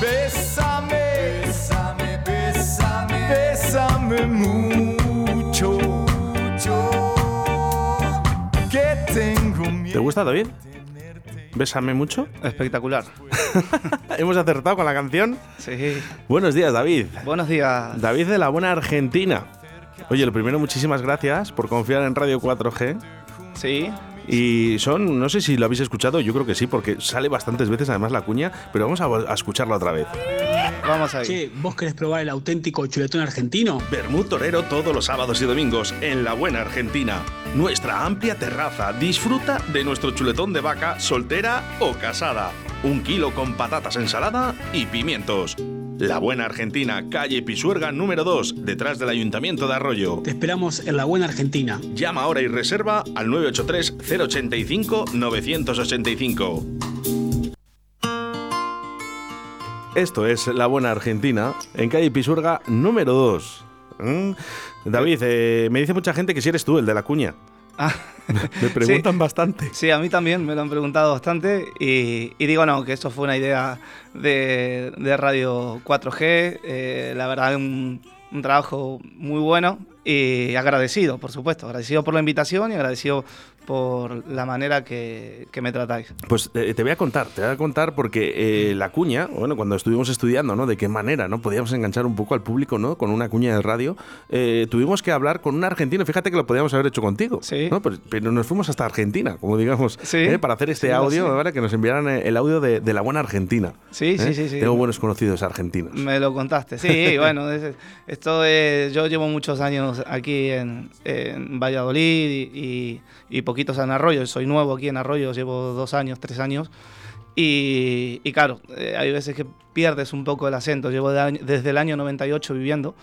Bésame, bésame, bésame, bésame mucho. Que tengo miedo. ¿Te gusta, David? Bésame mucho. Espectacular. Hemos acertado con la canción. Sí. Buenos días, David. Buenos días. David de la Buena Argentina. Oye, lo primero, muchísimas gracias por confiar en Radio 4G. Sí. Y son, no sé si lo habéis escuchado, yo creo que sí, porque sale bastantes veces además la cuña, pero vamos a, a escucharla otra vez. Vamos ahí. Che, ¿vos querés probar el auténtico chuletón argentino? Bermud Torero todos los sábados y domingos en La Buena Argentina. Nuestra amplia terraza. Disfruta de nuestro chuletón de vaca soltera o casada. Un kilo con patatas, ensalada y pimientos. La Buena Argentina, calle Pisuerga número 2, detrás del Ayuntamiento de Arroyo. Te esperamos en la buena Argentina. Llama ahora y reserva al 983-085-985. Esto es La Buena Argentina, en calle Pisuerga número 2. ¿Mm? David, eh, me dice mucha gente que si eres tú el de la cuña. Ah, Me preguntan bastante. sí, a mí también me lo han preguntado bastante y, y digo no, que esto fue una idea de, de Radio 4G, eh, la verdad un, un trabajo muy bueno y agradecido, por supuesto, agradecido por la invitación y agradecido por la manera que, que me tratáis. Pues eh, te voy a contar, te voy a contar porque eh, la cuña, bueno, cuando estuvimos estudiando, ¿no? De qué manera, ¿no? Podíamos enganchar un poco al público, ¿no? Con una cuña de radio. eh, tuvimos que hablar con un argentino, fíjate que lo podíamos haber hecho contigo. Sí. ¿no? Pero, pero nos fuimos hasta Argentina, como digamos, Sí. para hacer este Sí, audio. ¿vale? Que nos enviaran el audio de, de la buena Argentina. Sí, sí, sí, sí. Tengo buenos conocidos argentinos. Me lo contaste, sí, bueno, es- esto es, yo llevo muchos años aquí en, en Valladolid y, y- y poquitos en Arroyo, soy nuevo aquí en Arroyo, llevo dos años, tres años, y, y claro, eh, hay veces que pierdes un poco el acento, llevo de desde el año 98 viviendo,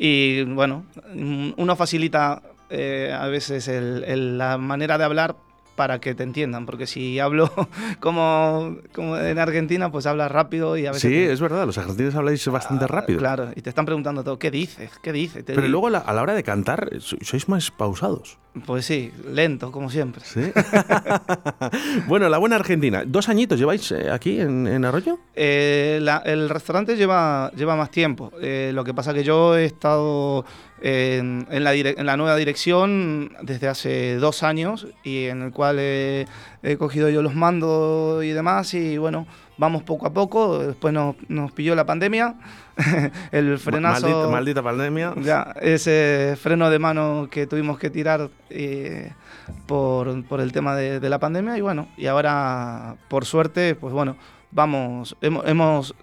y bueno, mm, uno facilita eh, a veces el- el- la manera de hablar para que te entiendan, porque si hablo como, como en Argentina, pues hablas rápido y a veces... Sí, te- es verdad, los argentinos habláis bastante Ah, rápido. Claro, y te están preguntando todo, ¿qué dices? ¿Qué dices? Pero digo, luego a la, a la hora de cantar, so- sois más pausados. Pues sí, lento, como siempre. ¿sí? bueno, la buena Argentina. ¿Dos añitos lleváis eh, aquí en, en Arroyo? Eh, la- el restaurante lleva, lleva más tiempo. Eh, lo que pasa que yo he estado en, en la, en la nueva dirección desde hace dos años y en el cual he, he cogido yo los mandos y demás y bueno, vamos poco a poco. Después nos, nos pilló la pandemia, el frenazo... Maldita, maldita pandemia. Ya, ese freno de mano que tuvimos que tirar eh, por, por el tema de, de la pandemia y bueno, y ahora por suerte, pues bueno, vamos, hemos, hemos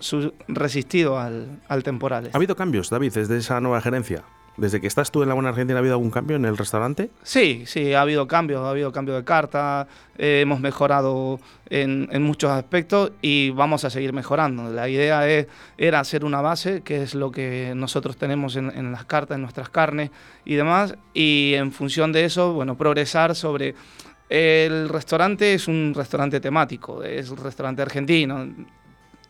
resistido al, al temporal. ¿Ha habido cambios, David, desde esa nueva gerencia? ¿Desde que estás tú en la Buena Argentina ha habido algún cambio en el restaurante? Sí, sí, ha habido cambios, ha habido cambio de carta, eh, hemos mejorado en, muchos aspectos y vamos a seguir mejorando. La idea era hacer una base, que es lo que nosotros tenemos en, en las cartas, en nuestras carnes y demás, y en función de eso, bueno, progresar sobre... El restaurante es un restaurante temático, es un restaurante argentino,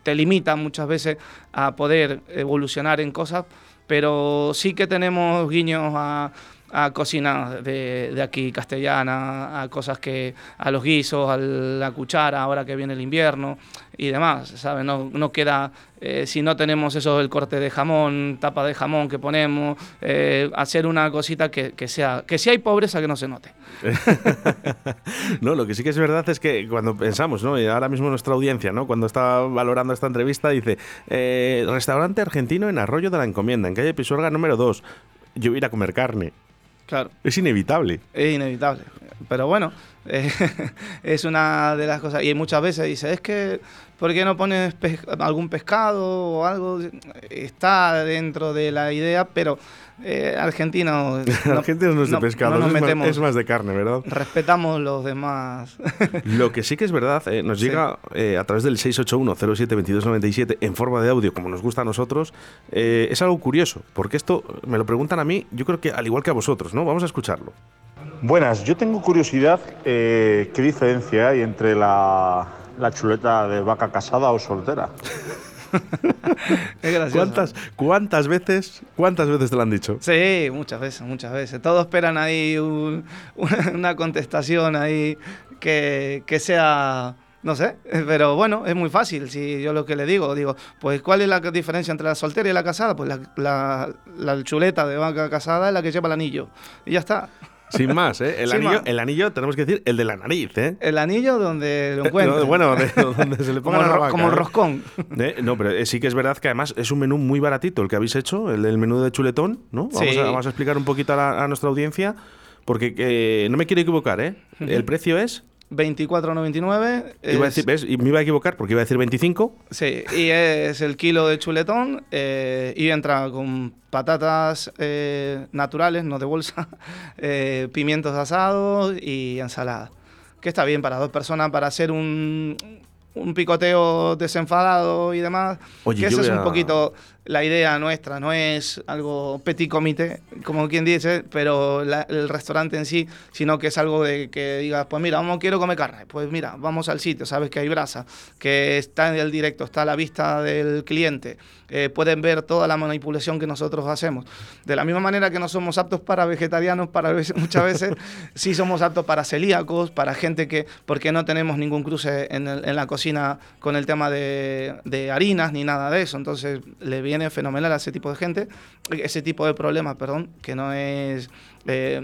te limita muchas veces a poder evolucionar en cosas, pero sí que tenemos guiños a, a cocina de, de aquí castellana, a cosas que, a los guisos, a la cuchara, ahora que viene el invierno y demás, ¿sabes? No, no queda, eh, si no tenemos eso, el corte de jamón, tapa de jamón que ponemos, eh, hacer una cosita que, que sea, que si hay pobreza que no se note. no, lo que sí que es verdad es que cuando pensamos, ¿no? Y ahora mismo nuestra audiencia, ¿no? Cuando está valorando esta entrevista, dice, eh, restaurante argentino en Arroyo de la Encomienda, en calle Pisuerga número 2. Yo voy ir a comer carne. Claro. Es inevitable. Es inevitable. Pero bueno, eh, es una de las cosas. Y muchas veces dice, es que, ¿por qué no pones algún pescado o algo? Está dentro de la idea, pero eh, Argentina... Argentina no es de pescado, no nos es, más, metemos. es más de carne, ¿verdad? Respetamos los demás. Lo que sí que es verdad, eh, nos llega eh, a través del 681-07-2297 en forma de audio, como nos gusta a nosotros, eh, es algo curioso, porque esto me lo preguntan a mí, yo creo que al igual que a vosotros, ¿no? Vamos a escucharlo. Buenas, yo tengo curiosidad, eh, ¿qué diferencia hay entre la, la chuleta de vaca casada o soltera? es gracioso. ¿Cuántas, ¿Cuántas veces cuántas veces te lo han dicho? Sí, muchas veces, muchas veces. Todos esperan ahí un- una contestación ahí que, que sea No sé, pero bueno, es muy fácil. Si yo lo que le digo, digo, pues ¿cuál es la diferencia entre la soltera y la casada? Pues la, la- la chuleta de vaca casada es la que lleva el anillo. Y ya está. Sin más, ¿eh? El, Sin anillo, más. el anillo, tenemos que decir, el de la nariz, ¿eh? El anillo donde lo encuentro. No, bueno, de- donde se le como, ponga el la vaca, como el ¿eh? roscón. Eh, No, pero eh, sí que es verdad que además es un menú muy baratito el que habéis hecho, el del menú de chuletón, ¿no? Vamos, Sí. a, vamos a explicar un poquito a, la- a nuestra audiencia, porque eh, no me quiero equivocar, ¿eh? El precio es... 24,99. Iba a decir, ¿ves? Y me iba a equivocar porque iba a decir 25. Sí, y es el kilo de chuletón eh, y entra con patatas eh, naturales, no de bolsa, eh, pimientos asados y ensalada. Que está bien para dos personas para hacer un, un picoteo desenfadado y demás. Oye, que esa es un a- poquito la idea nuestra, no es algo petit comité, como quien dice, pero el restaurante en sí, sino que es algo de que digas, pues mira, vamos, quiero comer carne, pues mira, vamos al sitio, sabes que hay brasa, que está en el directo, está a la vista del cliente, eh, pueden ver toda la manipulación que nosotros hacemos. De la misma manera que no somos aptos para vegetarianos, para muchas veces sí somos aptos para celíacos, para gente que, porque no tenemos ningún cruce en la cocina con el tema de, de harinas ni nada de eso, entonces le viene fenomenal a ese tipo de gente, ese tipo de problemas, perdón, que no es eh,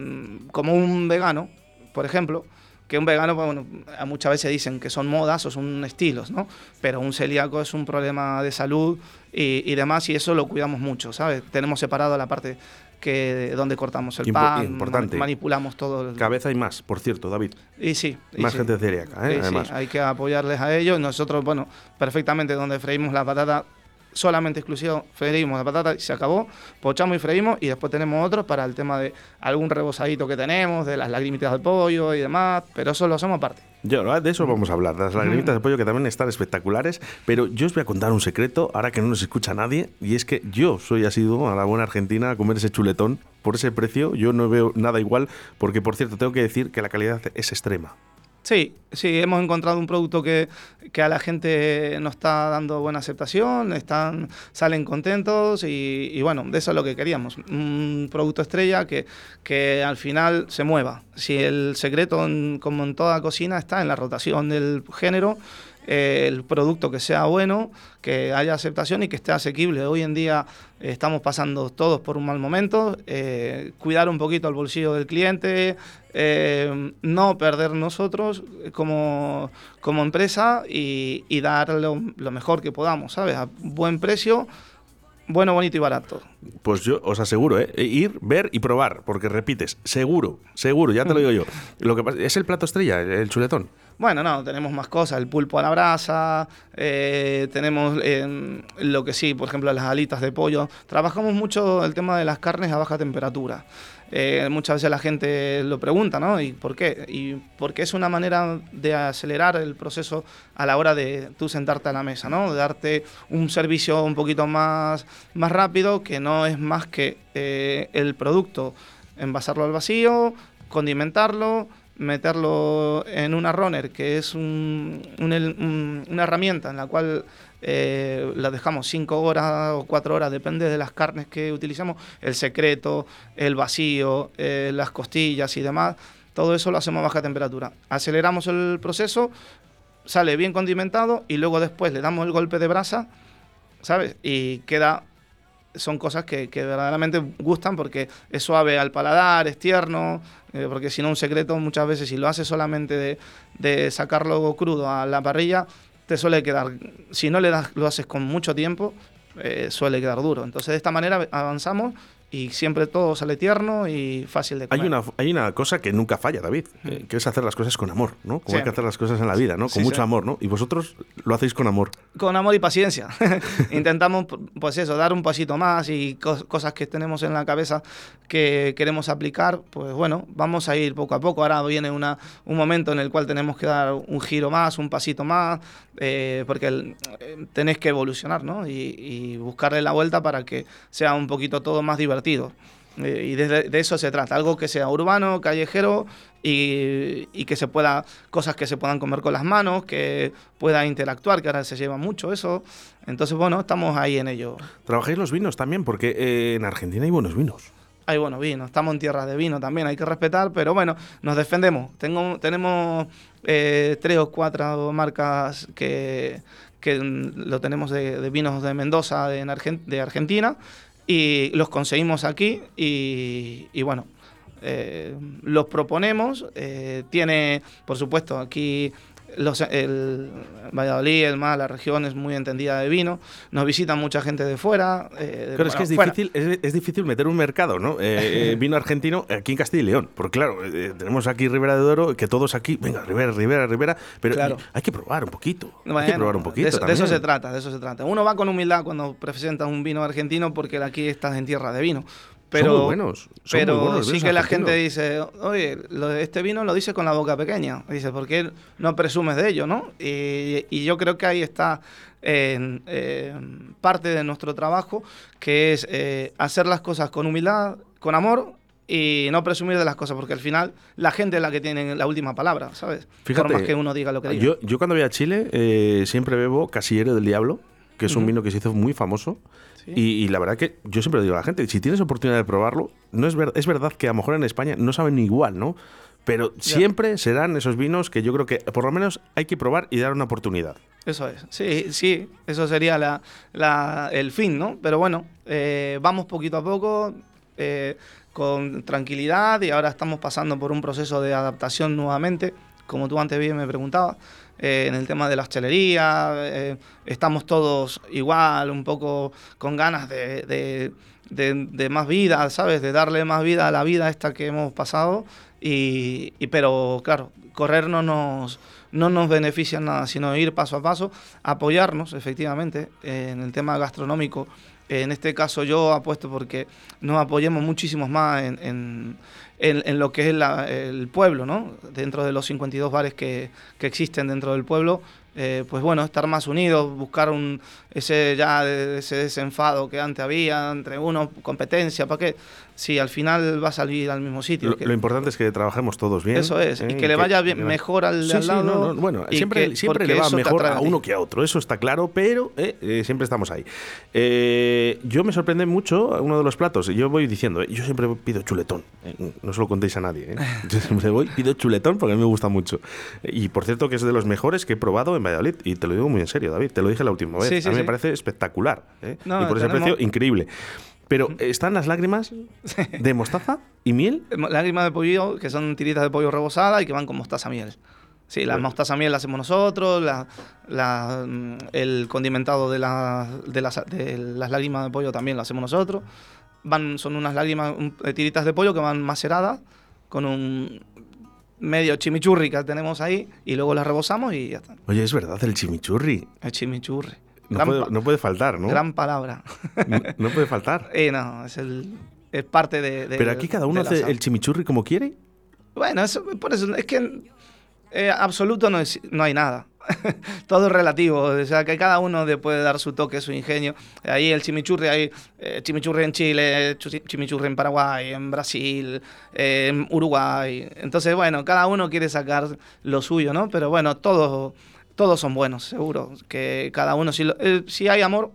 como un vegano, por ejemplo, que un vegano, bueno, a muchas veces dicen que son modas o son estilos, ¿no? Pero un celíaco es un problema de salud y, y demás, y eso lo cuidamos mucho, ¿sabes? Tenemos separado la parte que donde cortamos el Impo- pan, importante. ma- manipulamos todo. el- Cabeza y más, por cierto, David. y sí. y Más sí. gente celíaca, ¿eh? Sí, sí, Además. hay que apoyarles a ellos. Nosotros, bueno, perfectamente donde freímos la patata, solamente exclusivo, freímos la patata y se acabó, pochamos y freímos y después tenemos otros para el tema de algún rebosadito que tenemos, de las lagrimitas del pollo y demás, pero eso lo hacemos aparte. Yo, de eso vamos a hablar, las lagrimitas de pollo que también están espectaculares, pero yo os voy a contar un secreto, ahora que no nos escucha nadie, y es que yo soy asiduo a la buena Argentina a comer ese chuletón por ese precio, yo no veo nada igual, porque por cierto, tengo que decir que la calidad es extrema. Sí, sí, hemos encontrado un producto que, que a la gente nos está dando buena aceptación, están, salen contentos y, bueno, de eso es lo que queríamos. Un producto estrella que, que al final se mueva. Si el secreto, en- como en toda cocina, está en la rotación del género, eh, el producto que sea bueno, que haya aceptación y que esté asequible. Hoy en día eh, estamos pasando todos por un mal momento, eh, cuidar un poquito el bolsillo del cliente, eh, no perder nosotros como, como empresa y, y dar lo, lo mejor que podamos, ¿sabes? A buen precio, bueno, bonito y barato. Pues yo os aseguro, ¿eh? ir, ver y probar, porque repites, seguro, seguro, ya te lo digo yo. Lo que pasa, es el plato estrella, el, el chuletón. Bueno, no, tenemos más cosas, el pulpo a la brasa, eh, tenemos eh, lo que sí, por ejemplo, las alitas de pollo. Trabajamos mucho el tema de las carnes a baja temperatura. Eh, muchas veces la gente lo pregunta, ¿no? ¿Y por qué? Y porque es una manera de acelerar el proceso a la hora de tú sentarte a la mesa, ¿no? De darte un servicio un poquito más, más rápido, que no es más que eh, el producto, envasarlo al vacío, condimentarlo, meterlo en una runner, que es un- una herramienta en la cual eh, la dejamos 5 horas o 4 horas, depende de las carnes que utilizamos, el secreto, el vacío, eh, las costillas y demás, todo eso lo hacemos a baja temperatura. Aceleramos el proceso, sale bien condimentado y luego después le damos el golpe de brasa, ¿sabes? Y queda son cosas que, que verdaderamente gustan porque es suave al paladar, es tierno, eh, porque si no un secreto muchas veces si lo haces solamente de, de sacarlo crudo a la parrilla, te suele quedar, si no le das, lo haces con mucho tiempo, eh, suele quedar duro. Entonces de esta manera avanzamos y siempre todo sale tierno y fácil de comer. Hay una, hay una cosa que nunca falla, David, eh, que es hacer las cosas con amor, ¿no? Como Sí. hay que hacer las cosas en la vida, ¿no? Con Sí, mucho sí. amor, ¿no? Y vosotros lo hacéis con amor. con amor y paciencia. Intentamos, pues eso, dar un pasito más y cos- cosas que tenemos en la cabeza que queremos aplicar, pues bueno, vamos a ir poco a poco. Ahora viene una, un momento en el cual tenemos que dar un giro más, un pasito más, eh, porque el- eh, tenés que evolucionar, ¿no? Y, y buscarle la vuelta para que sea un poquito todo más divertido. Eh, y de, de eso se trata, algo que sea urbano, callejero y, y que se pueda, cosas que se puedan comer con las manos, que pueda interactuar, que ahora se lleva mucho eso. Entonces, bueno, estamos ahí en ello. Trabajáis los vinos también, porque eh, en Argentina hay buenos vinos. hay buenos vinos. Estamos en tierra de vino también, hay que respetar, pero bueno, nos defendemos. Tengo, tenemos eh, tres o cuatro marcas que, que mm, lo tenemos de, de vinos de Mendoza, de, de Argentina, y los conseguimos aquí y, y bueno, eh, los proponemos. eh, tiene, por supuesto, aquí los, el Valladolid, el MAL, la región es muy entendida de vino. Nos visita mucha gente de fuera. eh, de- Claro, es que es difícil, es, es difícil meter un mercado, ¿no? Eh, eh, vino argentino aquí en Castilla y León. Porque claro, eh, tenemos aquí Ribera de Duero, que todos aquí, venga, Ribera, Ribera, Ribera, pero Claro. hay que probar un poquito. hay que probar un poquito de eso, de eso se trata, de eso se trata. Uno va con humildad cuando presenta un vino argentino porque aquí estás en tierra de vino. Pero, muy buenos, pero muy buenos los sí que la gente dice, oye, lo de este vino lo dice con la boca pequeña. Dice, ¿por qué no presumes de ello? ¿no? Y, y yo creo que ahí está eh, eh, parte de nuestro trabajo, que es eh, hacer las cosas con humildad, con amor y no presumir de las cosas, porque al final la gente es la que tiene la última palabra, ¿sabes? Fíjate, Por más que uno diga lo que diga. Yo, yo cuando voy a Chile eh, siempre bebo Casillero del Diablo, que es un vino que se hizo muy famoso. Sí. Y, y la verdad que yo siempre digo a la gente, si tienes oportunidad de probarlo, no es, ver- es verdad que a lo mejor en España no saben igual, ¿no? Pero siempre serán esos vinos que yo creo que por lo menos hay que probar y dar una oportunidad. Eso es, sí, sí, eso sería la, la- el fin, ¿no? Pero bueno, eh, vamos poquito a poco, eh, con tranquilidad y ahora estamos pasando por un proceso de adaptación nuevamente, como tú antes bien me preguntabas, eh, en el tema de la hostelería, eh, estamos todos igual, un poco con ganas de, de- de- más vida, ¿sabes? De darle más vida a la vida esta que hemos pasado, y, pero claro, correr no nos, no nos beneficia en nada, sino ir paso a paso, apoyarnos efectivamente en el tema gastronómico. En este caso yo apuesto porque nos apoyemos muchísimos más en- en- en lo que es la- el pueblo, ¿no? Dentro de los 52 bares que, que existen dentro del pueblo, eh, pues bueno, estar más unidos, buscar un, ese ya de- ese desenfado que antes había entre uno, competencia, ¿para qué? Si al final va a salir al mismo sitio. Lo, que- lo importante es que trabajemos todos bien. Eso es, y ¿eh? que le vaya bien- mejor al de Sí, al sí, lado no, no, Bueno, siempre, que- siempre le va mejor a uno que a otro, eso está claro, pero eh, eh, siempre estamos ahí. Eh, yo me sorprende mucho uno de los platos, yo voy diciendo, eh, yo siempre pido chuletón, eh, no se lo contéis a nadie, eh. yo siempre voy, pido chuletón porque a mí me gusta mucho. Y por cierto que es de los mejores que he probado en Valladolid, y te lo digo muy en serio, David, te lo dije la última vez, Sí, sí, a mí me parece espectacular, eh, No, y por ese tenemos- precio increíble. Pero están las lágrimas de mostaza y miel. Lágrimas de pollo, que son tiritas de pollo rebozada y que van con mostaza miel. Sí, la Bueno. mostaza miel la hacemos nosotros, la, la, mm, el condimentado de, la- de, las, de las lágrimas de pollo también lo hacemos nosotros. Van, son unas lágrimas, un- eh, tiritas de pollo que van maceradas con un medio chimichurri que tenemos ahí y luego las rebozamos y ya está. Oye, es verdad, el chimichurri. El chimichurri. No puede, pa- no puede faltar, ¿no? Gran palabra. No, no puede faltar. Eh, no, es, el, es parte de, de- Pero aquí cada uno hace el chimichurri como quiere. Bueno, eso, por eso, es que eh, absoluto no, es- no hay nada. Todo es relativo, o sea que cada uno le puede dar su toque, su ingenio. Ahí el chimichurri, hay eh, chimichurri en Chile, chu- chimichurri en Paraguay, en Brasil, eh, en Uruguay. Entonces, bueno, cada uno quiere sacar lo suyo, ¿no? Pero bueno, todos, todos son buenos, seguro. Que cada uno, si, lo- eh, si hay amor,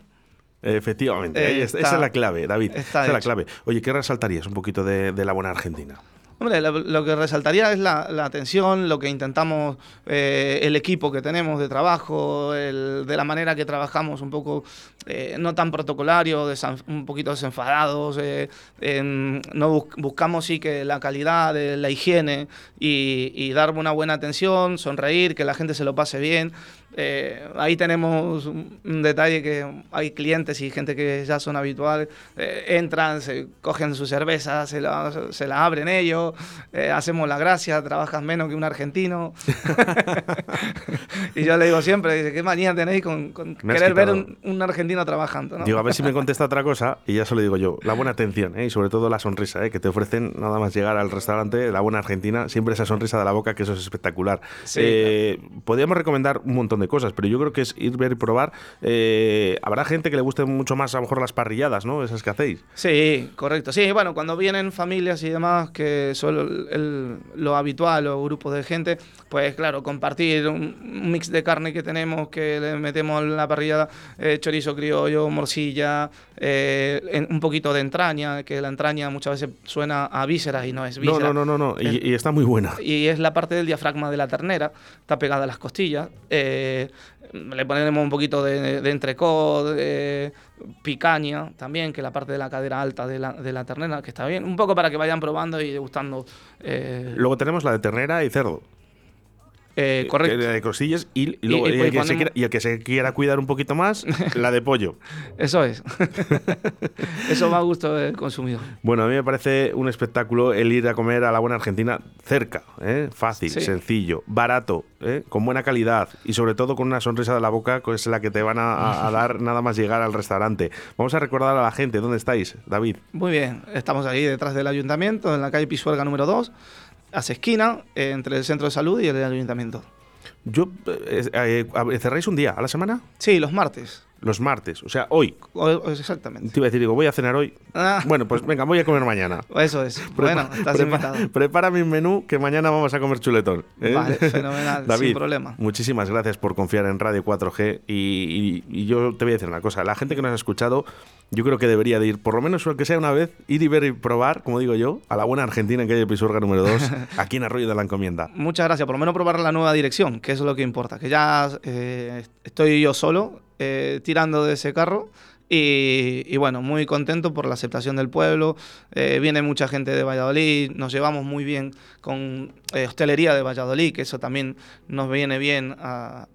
Efectivamente, Eh, está- esa es la clave, David. esa es la clave. Oye, ¿qué resaltarías un poquito de, de la buena Argentina? Hombre, lo, lo que resaltaría es la, la atención, lo que intentamos, eh, el equipo que tenemos de trabajo, el- de la manera que trabajamos, un poco eh, no tan protocolario, desan- un poquito desenfadados. eh, en- no bus- buscamos sí que la calidad, de la higiene y, y dar una buena atención, sonreír, que la gente se lo pase bien. Eh, ahí tenemos un, un detalle que hay clientes y gente que ya son habituales, eh, entran, se cogen su cerveza, se la, se la abren ellos, eh, hacemos la gracia, trabajas menos que un argentino. y yo le digo siempre, dice, ¿qué manía tenéis con, con querer ver un, un argentino trabajando? ¿no? Digo, a ver si me contesta otra cosa y ya se lo digo yo. La buena atención y sobre todo la sonrisa que te ofrecen nada más llegar al restaurante, la buena Argentina, siempre esa sonrisa de la boca, que eso es espectacular. Sí, Podríamos recomendar un montón de de cosas, pero yo creo que es ir, ver y probar. Eh, habrá gente que le guste mucho más a lo mejor las parrilladas, ¿no? Esas que hacéis. Sí, correcto. Sí, bueno, cuando vienen familias y demás, que son el- el- lo habitual o grupos de gente, pues claro, compartir un, mix de carne que tenemos, que le metemos en la parrillada, eh, chorizo criollo, morcilla, eh, en- un poquito de entraña, que la entraña muchas veces suena a vísceras y no es No, víscera. no, no, no, no. Y, y está muy buena. y es la parte del diafragma de la ternera, está pegada a las costillas. eh, le ponemos un poquito de, de entrecot, de picaña también, que es la parte de la cadera alta de la, de la ternera, que está bien. Un poco para que vayan probando y degustando. eh, Luego tenemos la de ternera y cerdo. Eh, Que- correcto. De costillas y, y luego- y- y y el que se quiera, y el que se quiera cuidar un poquito más, la de pollo. Eso es. Eso va a gusto del consumidor. Bueno, a mí me parece un espectáculo el ir a comer a la buena Argentina cerca, ¿eh? fácil, Sí. sencillo, barato, ¿eh? con buena calidad y sobre todo con una sonrisa de la boca que es la que te van a, a- a dar nada más llegar al restaurante. Vamos a recordar a la gente, ¿dónde estáis, David? Muy bien, estamos ahí detrás del ayuntamiento, en la calle Pisuerga número 2, hace esquina, eh, entre el centro de salud y el ayuntamiento. Yo, eh, eh, eh, ¿Cerráis un día a la semana? Sí, los martes. Los martes, o sea, hoy. Exactamente. Te iba a decir, digo, voy a cenar hoy. Ah. Bueno, pues venga, voy a comer mañana. Eso es. Bueno, estás Prepa- invitado. Prepara mi menú que mañana vamos a comer chuletón. ¿eh? Vale, fenomenal, David, sin problema. Muchísimas gracias por confiar en Radio 4G y, y- y yo te voy a decir una cosa. La gente que nos ha escuchado, yo creo que debería de ir, por lo menos aunque sea una vez, ir y ver y probar, como digo yo, a la buena Argentina en calle Pisuerga número 2, aquí en Arroyo de la Encomienda. Muchas gracias. Por lo menos probar la nueva dirección, que eso es lo que importa. Que ya eh, estoy yo solo eh, tirando de ese carro. Y, y bueno, muy contento por la aceptación del pueblo. Eh, viene mucha gente de Valladolid. Nos llevamos muy bien con eh, hostelería de Valladolid, que eso también nos viene bien a-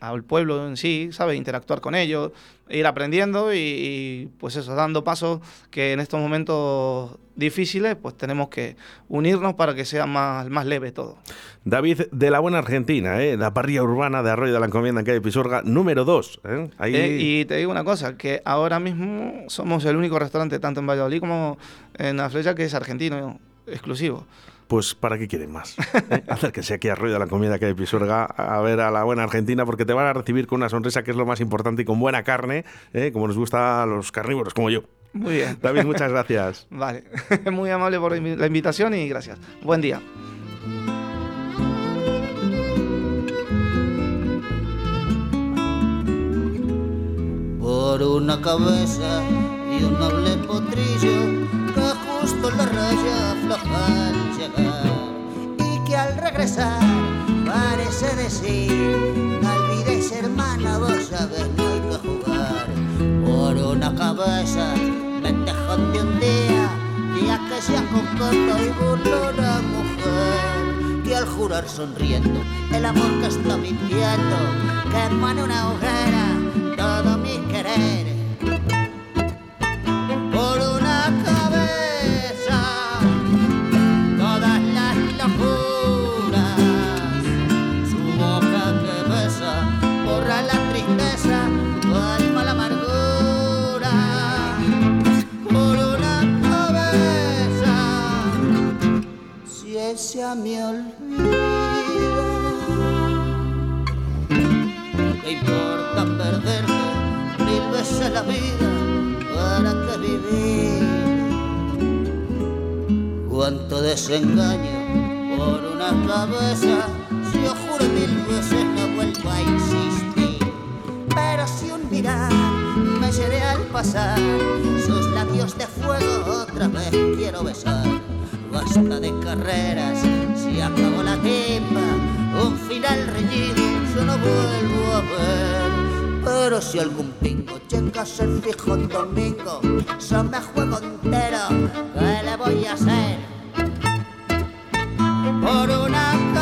al pueblo en sí, ¿sabes? Interactuar con ellos, ir aprendiendo y, y, pues eso, dando pasos que en estos momentos difíciles, pues tenemos que unirnos para que sea más, más leve todo. David de la buena Argentina, ¿eh? la parrilla urbana de Arroyo de la Encomienda en calle Pisuerga número 2. ¿eh? Ahí... Eh, y te digo una cosa, que ahora mismo somos el único restaurante, tanto en Valladolid como en La Flecha, que es argentino exclusivo. Pues ¿para qué quieren más? ¿Eh? Acérquense aquí a Arroyo de la Comida que hay Pisuerga a ver a la buena Argentina porque te van a recibir con una sonrisa que es lo más importante y con buena carne, ¿eh? como nos gusta a los carnívoros como yo. Muy bien. David, muchas gracias. Vale, muy amable por la invi- la invitación y gracias. Buen día. por una cabeza y un noble potrillo que justo en la raya afloja al y que al regresar parece decir no olvides hermana vos sabes no hay que jugar por una cabeza me tejón de un día que se aconcota y burló la mujer que al jurar sonriendo el amor que está mintiendo quema en una hoguera todo mi querer desengaño por una cabeza. Si yo juro mil veces no vuelvo a insistir. Pero si un mirar me seré al pasar, sus labios de fuego otra vez quiero besar. Basta de carreras, si acabó la timba, un final reñido yo no vuelvo a ver. Pero si algún pingo llega a ser fijo un domingo, yo me juego entero, ¿qué le voy a hacer? Por una